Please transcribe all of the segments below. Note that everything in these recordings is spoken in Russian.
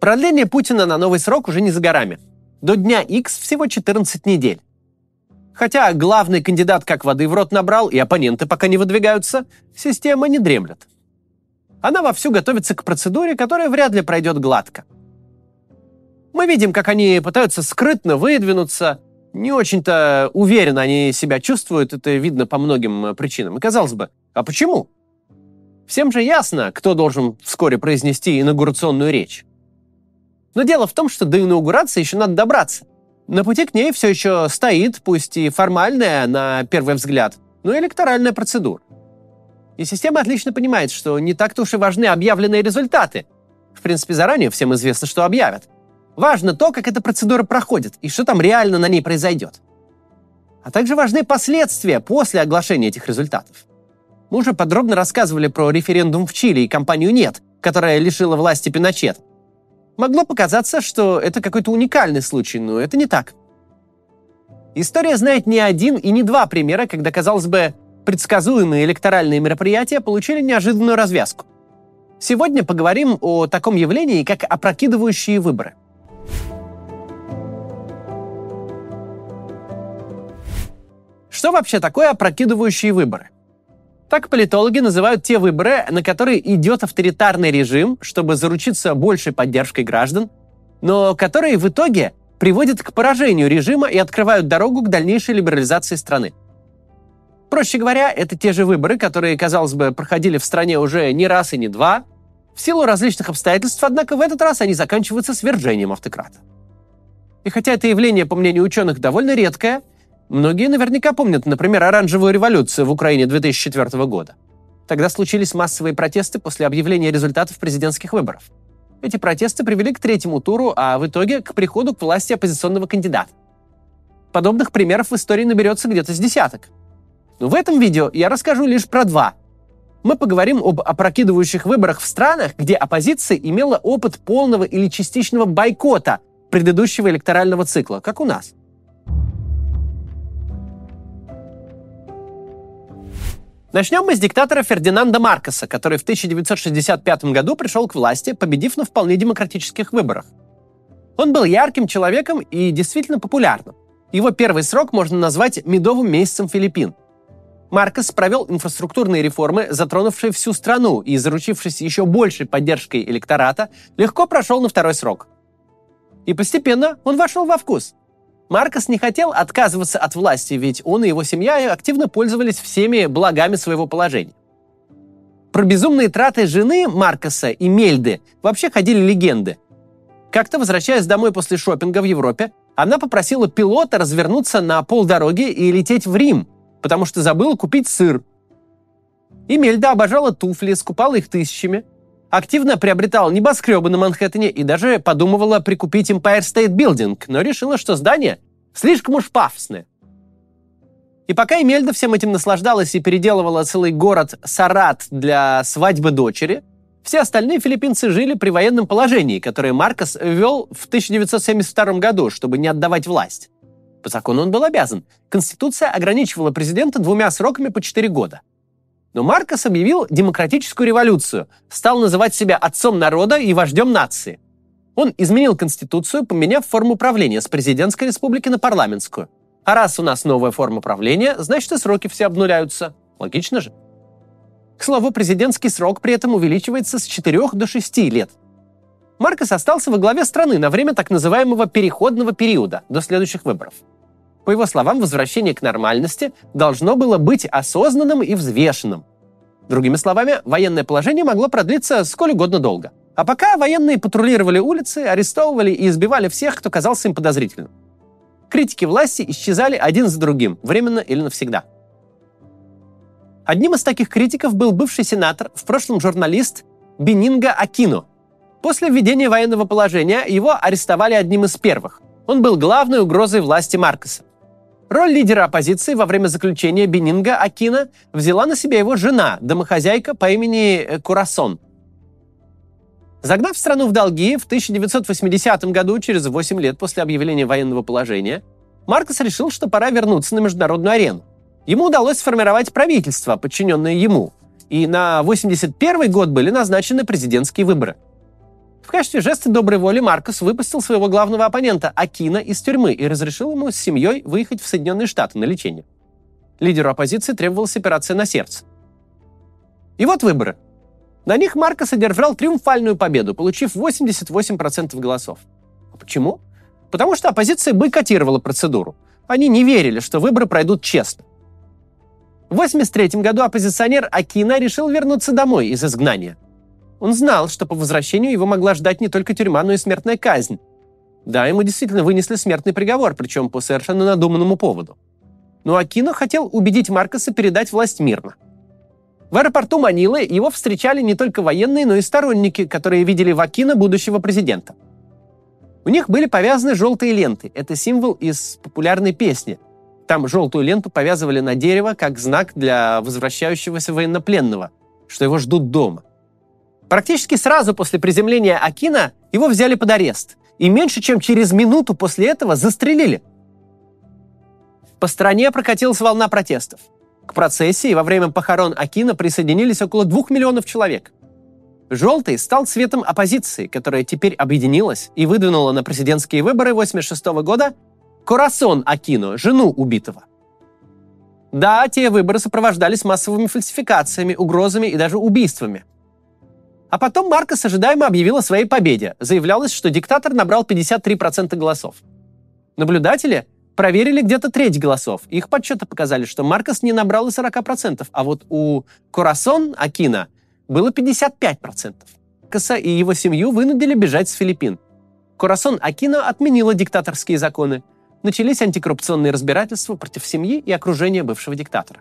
Продление Путина на новый срок уже не за горами. До дня X всего 14 недель. Хотя главный кандидат как воды в рот набрал, и оппоненты пока не выдвигаются, система не дремлет. Она вовсю готовится к процедуре, которая вряд ли пройдет гладко. Мы видим, как они пытаются скрытно выдвинуться, не очень-то уверенно они себя чувствуют, это видно по многим причинам. И казалось бы, а почему? Всем же ясно, кто должен вскоре произнести инаугурационную речь. Но дело в том, что до инаугурации еще надо добраться. На пути к ней все еще стоит, пусть и формальная на первый взгляд, но электоральная процедура. И система отлично понимает, что не так-то уж и важны объявленные результаты. В принципе, заранее всем известно, что объявят. Важно то, как эта процедура проходит и что там реально на ней произойдет. А также важны последствия после оглашения этих результатов. Мы уже подробно рассказывали про референдум в Чили и компанию «Нет», которая лишила власти Пиночет. Могло показаться, что это какой-то уникальный случай, но это не так. История знает не один и не два примера, когда, казалось бы, предсказуемые электоральные мероприятия получили неожиданную развязку. Сегодня поговорим о таком явлении, как опрокидывающие выборы. Что вообще такое опрокидывающие выборы? Так политологи называют те выборы, на которые идет авторитарный режим, чтобы заручиться большей поддержкой граждан, но которые в итоге приводят к поражению режима и открывают дорогу к дальнейшей либерализации страны. Проще говоря, это те же выборы, которые, казалось бы, проходили в стране уже не раз и не два. В силу различных обстоятельств, однако, в этот раз они заканчиваются свержением автократа. И хотя это явление, по мнению ученых, довольно редкое – Многие наверняка помнят, например, оранжевую революцию в Украине 2004 года. Тогда случились массовые протесты после объявления результатов президентских выборов. Эти протесты привели к третьему туру, а в итоге к приходу к власти оппозиционного кандидата. Подобных примеров в истории наберется где-то с десяток. Но в этом видео я расскажу лишь про два. Мы поговорим об опрокидывающих выборах в странах, где оппозиция имела опыт полного или частичного бойкота предыдущего электорального цикла, как у нас – Начнем мы с диктатора Фердинанда Маркоса, который в 1965 году пришел к власти, победив на вполне демократических выборах. Он был ярким человеком и действительно популярным. Его первый срок можно назвать медовым месяцем Филиппин. Маркос провел инфраструктурные реформы, затронувшие всю страну и, заручившись еще большей поддержкой электората, легко прошел на второй срок. И постепенно он вошел во вкус – Маркос не хотел отказываться от власти, ведь он и его семья активно пользовались всеми благами своего положения. Про безумные траты жены Маркоса и Мельды вообще ходили легенды. Как-то, возвращаясь домой после шопинга в Европе, она попросила пилота развернуться на полдороги и лететь в Рим, потому что забыла купить сыр. И Мельда обожала туфли, скупала их тысячами, активно приобретала небоскребы на Манхэттене и даже подумывала прикупить Empire State Building, но решила, что здание слишком уж пафосное. И пока Эмельда всем этим наслаждалась и переделывала целый город Сарат для свадьбы дочери, все остальные филиппинцы жили при военном положении, которое Маркос ввел в 1972 году, чтобы не отдавать власть. По закону он был обязан. Конституция ограничивала президента двумя сроками по 4 года – но Маркос объявил демократическую революцию, стал называть себя отцом народа и вождем нации. Он изменил Конституцию, поменяв форму правления с президентской республики на парламентскую. А раз у нас новая форма правления, значит и сроки все обнуляются. Логично же. К слову, президентский срок при этом увеличивается с 4 до 6 лет. Маркос остался во главе страны на время так называемого переходного периода, до следующих выборов – по его словам, возвращение к нормальности должно было быть осознанным и взвешенным. Другими словами, военное положение могло продлиться сколь угодно долго. А пока военные патрулировали улицы, арестовывали и избивали всех, кто казался им подозрительным. Критики власти исчезали один за другим, временно или навсегда. Одним из таких критиков был бывший сенатор, в прошлом журналист Бенинга Акино. После введения военного положения его арестовали одним из первых. Он был главной угрозой власти Маркоса. Роль лидера оппозиции во время заключения Бенинга Акина взяла на себя его жена, домохозяйка по имени э, Курасон. Загнав страну в долги в 1980 году, через 8 лет после объявления военного положения, Маркос решил, что пора вернуться на международную арену. Ему удалось сформировать правительство, подчиненное ему, и на 81 год были назначены президентские выборы. В качестве жеста доброй воли Маркос выпустил своего главного оппонента Акина из тюрьмы и разрешил ему с семьей выехать в Соединенные Штаты на лечение. Лидеру оппозиции требовалась операция на сердце. И вот выборы. На них Маркос одержал триумфальную победу, получив 88% голосов. А почему? Потому что оппозиция бойкотировала процедуру. Они не верили, что выборы пройдут честно. В 1983 году оппозиционер Акина решил вернуться домой из изгнания – он знал, что по возвращению его могла ждать не только тюрьма, но и смертная казнь. Да, ему действительно вынесли смертный приговор, причем по совершенно надуманному поводу. Но Акино хотел убедить Маркоса передать власть мирно. В аэропорту Манилы его встречали не только военные, но и сторонники, которые видели в Акино будущего президента. У них были повязаны желтые ленты. Это символ из популярной песни. Там желтую ленту повязывали на дерево как знак для возвращающегося военнопленного, что его ждут дома – Практически сразу после приземления Акина его взяли под арест, и меньше чем через минуту после этого застрелили. По стране прокатилась волна протестов. К процессии во время похорон Акина присоединились около двух миллионов человек. Желтый стал цветом оппозиции, которая теперь объединилась и выдвинула на президентские выборы 1986 года Корасон Акино, жену убитого. Да, те выборы сопровождались массовыми фальсификациями, угрозами и даже убийствами – а потом Маркос ожидаемо объявил о своей победе. Заявлялось, что диктатор набрал 53% голосов. Наблюдатели проверили где-то треть голосов. Их подсчеты показали, что Маркос не набрал и 40%, а вот у Корасон Акина было 55%. Коса и его семью вынудили бежать с Филиппин. Корасон Акина отменила диктаторские законы. Начались антикоррупционные разбирательства против семьи и окружения бывшего диктатора.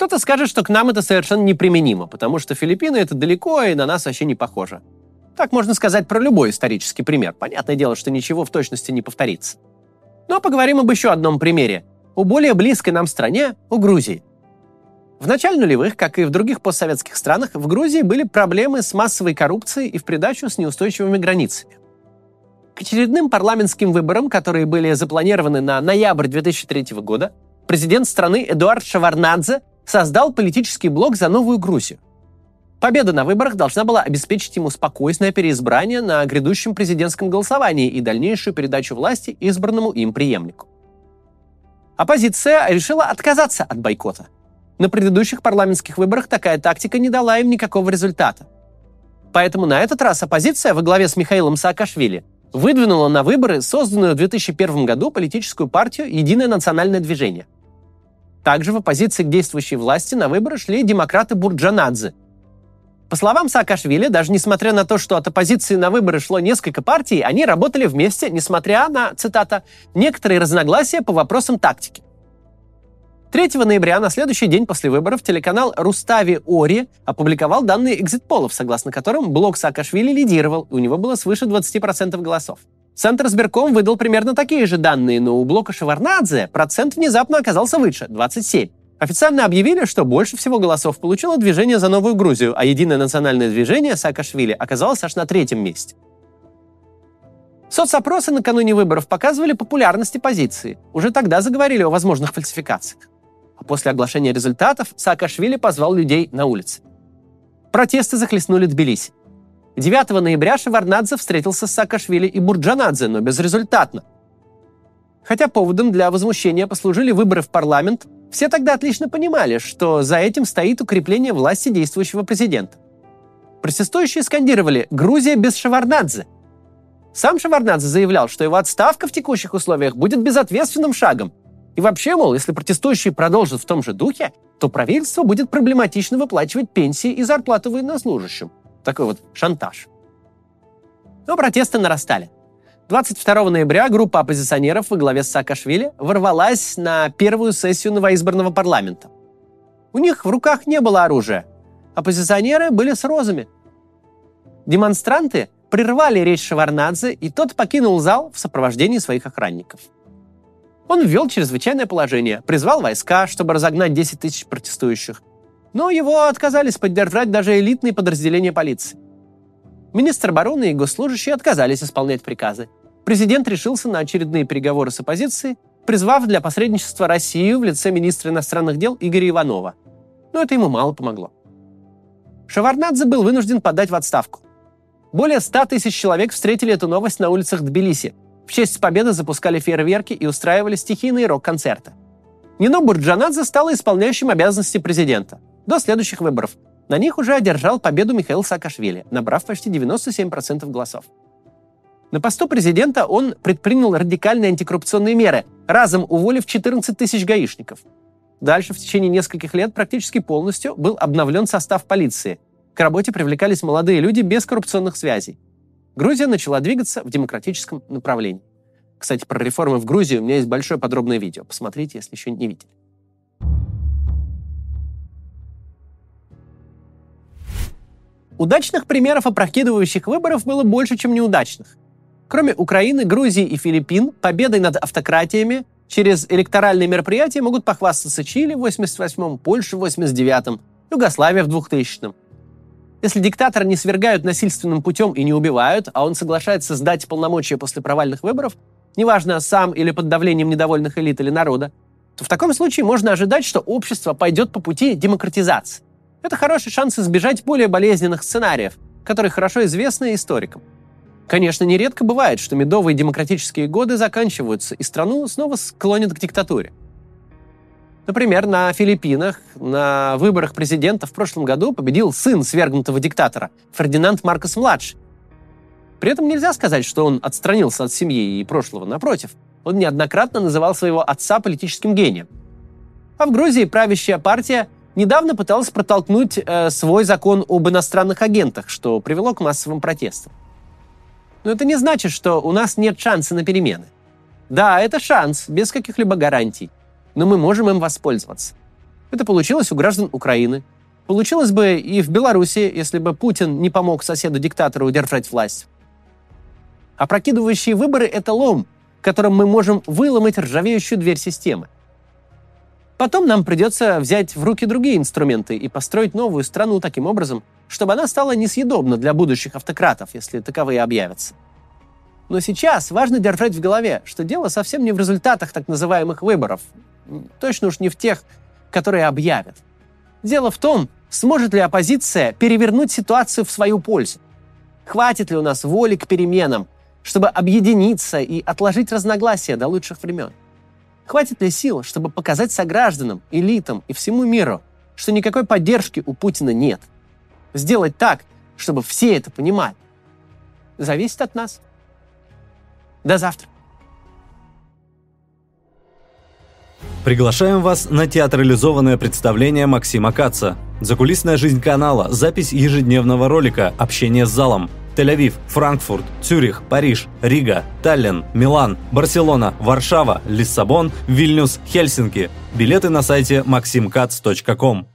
Кто-то скажет, что к нам это совершенно неприменимо, потому что Филиппины — это далеко и на нас вообще не похоже. Так можно сказать про любой исторический пример. Понятное дело, что ничего в точности не повторится. Но поговорим об еще одном примере. У более близкой нам стране, у Грузии. В начале нулевых, как и в других постсоветских странах, в Грузии были проблемы с массовой коррупцией и в придачу с неустойчивыми границами. К очередным парламентским выборам, которые были запланированы на ноябрь 2003 года, президент страны Эдуард Шаварнадзе создал политический блок за новую Грузию. Победа на выборах должна была обеспечить ему спокойное переизбрание на грядущем президентском голосовании и дальнейшую передачу власти избранному им преемнику. Оппозиция решила отказаться от бойкота. На предыдущих парламентских выборах такая тактика не дала им никакого результата. Поэтому на этот раз оппозиция во главе с Михаилом Саакашвили выдвинула на выборы созданную в 2001 году политическую партию «Единое национальное движение», также в оппозиции к действующей власти на выборы шли демократы Бурджанадзе. По словам Саакашвили, даже несмотря на то, что от оппозиции на выборы шло несколько партий, они работали вместе, несмотря на, цитата, «некоторые разногласия по вопросам тактики». 3 ноября, на следующий день после выборов, телеканал «Рустави Ори» опубликовал данные экзит-полов, согласно которым блок Саакашвили лидировал, и у него было свыше 20% голосов. Центр сберком выдал примерно такие же данные, но у блока Шеварнадзе процент внезапно оказался выше – 27. Официально объявили, что больше всего голосов получило движение за Новую Грузию, а единое национальное движение Саакашвили оказалось аж на третьем месте. Соцопросы накануне выборов показывали популярность оппозиции. Уже тогда заговорили о возможных фальсификациях. А после оглашения результатов Саакашвили позвал людей на улицы. Протесты захлестнули Тбилиси. 9 ноября Шеварнадзе встретился с Саакашвили и Бурджанадзе, но безрезультатно. Хотя поводом для возмущения послужили выборы в парламент, все тогда отлично понимали, что за этим стоит укрепление власти действующего президента. Протестующие скандировали «Грузия без Шеварнадзе». Сам Шеварнадзе заявлял, что его отставка в текущих условиях будет безответственным шагом. И вообще, мол, если протестующие продолжат в том же духе, то правительство будет проблематично выплачивать пенсии и зарплату военнослужащим. Такой вот шантаж. Но протесты нарастали. 22 ноября группа оппозиционеров во главе с Саакашвили ворвалась на первую сессию новоизбранного парламента. У них в руках не было оружия. Оппозиционеры были с розами. Демонстранты прервали речь Шеварнадзе, и тот покинул зал в сопровождении своих охранников. Он ввел чрезвычайное положение, призвал войска, чтобы разогнать 10 тысяч протестующих, но его отказались поддержать даже элитные подразделения полиции. Министр обороны и госслужащие отказались исполнять приказы. Президент решился на очередные переговоры с оппозицией, призвав для посредничества Россию в лице министра иностранных дел Игоря Иванова. Но это ему мало помогло. Шеварнадзе был вынужден подать в отставку. Более 100 тысяч человек встретили эту новость на улицах Тбилиси. В честь победы запускали фейерверки и устраивали стихийные рок-концерты. Нино Бурджанадзе стала исполняющим обязанности президента. До следующих выборов. На них уже одержал победу Михаил Саакашвили, набрав почти 97% голосов. На посту президента он предпринял радикальные антикоррупционные меры, разом уволив 14 тысяч гаишников. Дальше в течение нескольких лет практически полностью был обновлен состав полиции – к работе привлекались молодые люди без коррупционных связей. Грузия начала двигаться в демократическом направлении. Кстати, про реформы в Грузии у меня есть большое подробное видео. Посмотрите, если еще не видели. Удачных примеров опрокидывающих выборов было больше, чем неудачных. Кроме Украины, Грузии и Филиппин, победой над автократиями через электоральные мероприятия могут похвастаться Чили в 88-м, Польша в 89-м, Югославия в 2000-м. Если диктатора не свергают насильственным путем и не убивают, а он соглашается сдать полномочия после провальных выборов, неважно, сам или под давлением недовольных элит или народа, то в таком случае можно ожидать, что общество пойдет по пути демократизации. Это хороший шанс избежать более болезненных сценариев, которые хорошо известны историкам. Конечно, нередко бывает, что медовые демократические годы заканчиваются, и страну снова склонят к диктатуре. Например, на Филиппинах на выборах президента в прошлом году победил сын свергнутого диктатора Фердинанд Маркос-младший. При этом нельзя сказать, что он отстранился от семьи и прошлого. Напротив, он неоднократно называл своего отца политическим гением. А в Грузии правящая партия недавно пыталась протолкнуть э, свой закон об иностранных агентах, что привело к массовым протестам. Но это не значит, что у нас нет шанса на перемены. Да, это шанс, без каких-либо гарантий но мы можем им воспользоваться. Это получилось у граждан Украины. Получилось бы и в Беларуси, если бы Путин не помог соседу-диктатору удержать власть. Опрокидывающие выборы – это лом, которым мы можем выломать ржавеющую дверь системы. Потом нам придется взять в руки другие инструменты и построить новую страну таким образом, чтобы она стала несъедобна для будущих автократов, если таковые объявятся. Но сейчас важно держать в голове, что дело совсем не в результатах так называемых выборов, точно уж не в тех, которые объявят. Дело в том, сможет ли оппозиция перевернуть ситуацию в свою пользу. Хватит ли у нас воли к переменам, чтобы объединиться и отложить разногласия до лучших времен? Хватит ли сил, чтобы показать согражданам, элитам и всему миру, что никакой поддержки у Путина нет? Сделать так, чтобы все это понимали. Зависит от нас. До завтра. Приглашаем вас на театрализованное представление Максима Каца. Закулисная жизнь канала, запись ежедневного ролика, общение с залом. Тель-Авив, Франкфурт, Цюрих, Париж, Рига, Таллин, Милан, Барселона, Варшава, Лиссабон, Вильнюс, Хельсинки. Билеты на сайте maximkatz.com.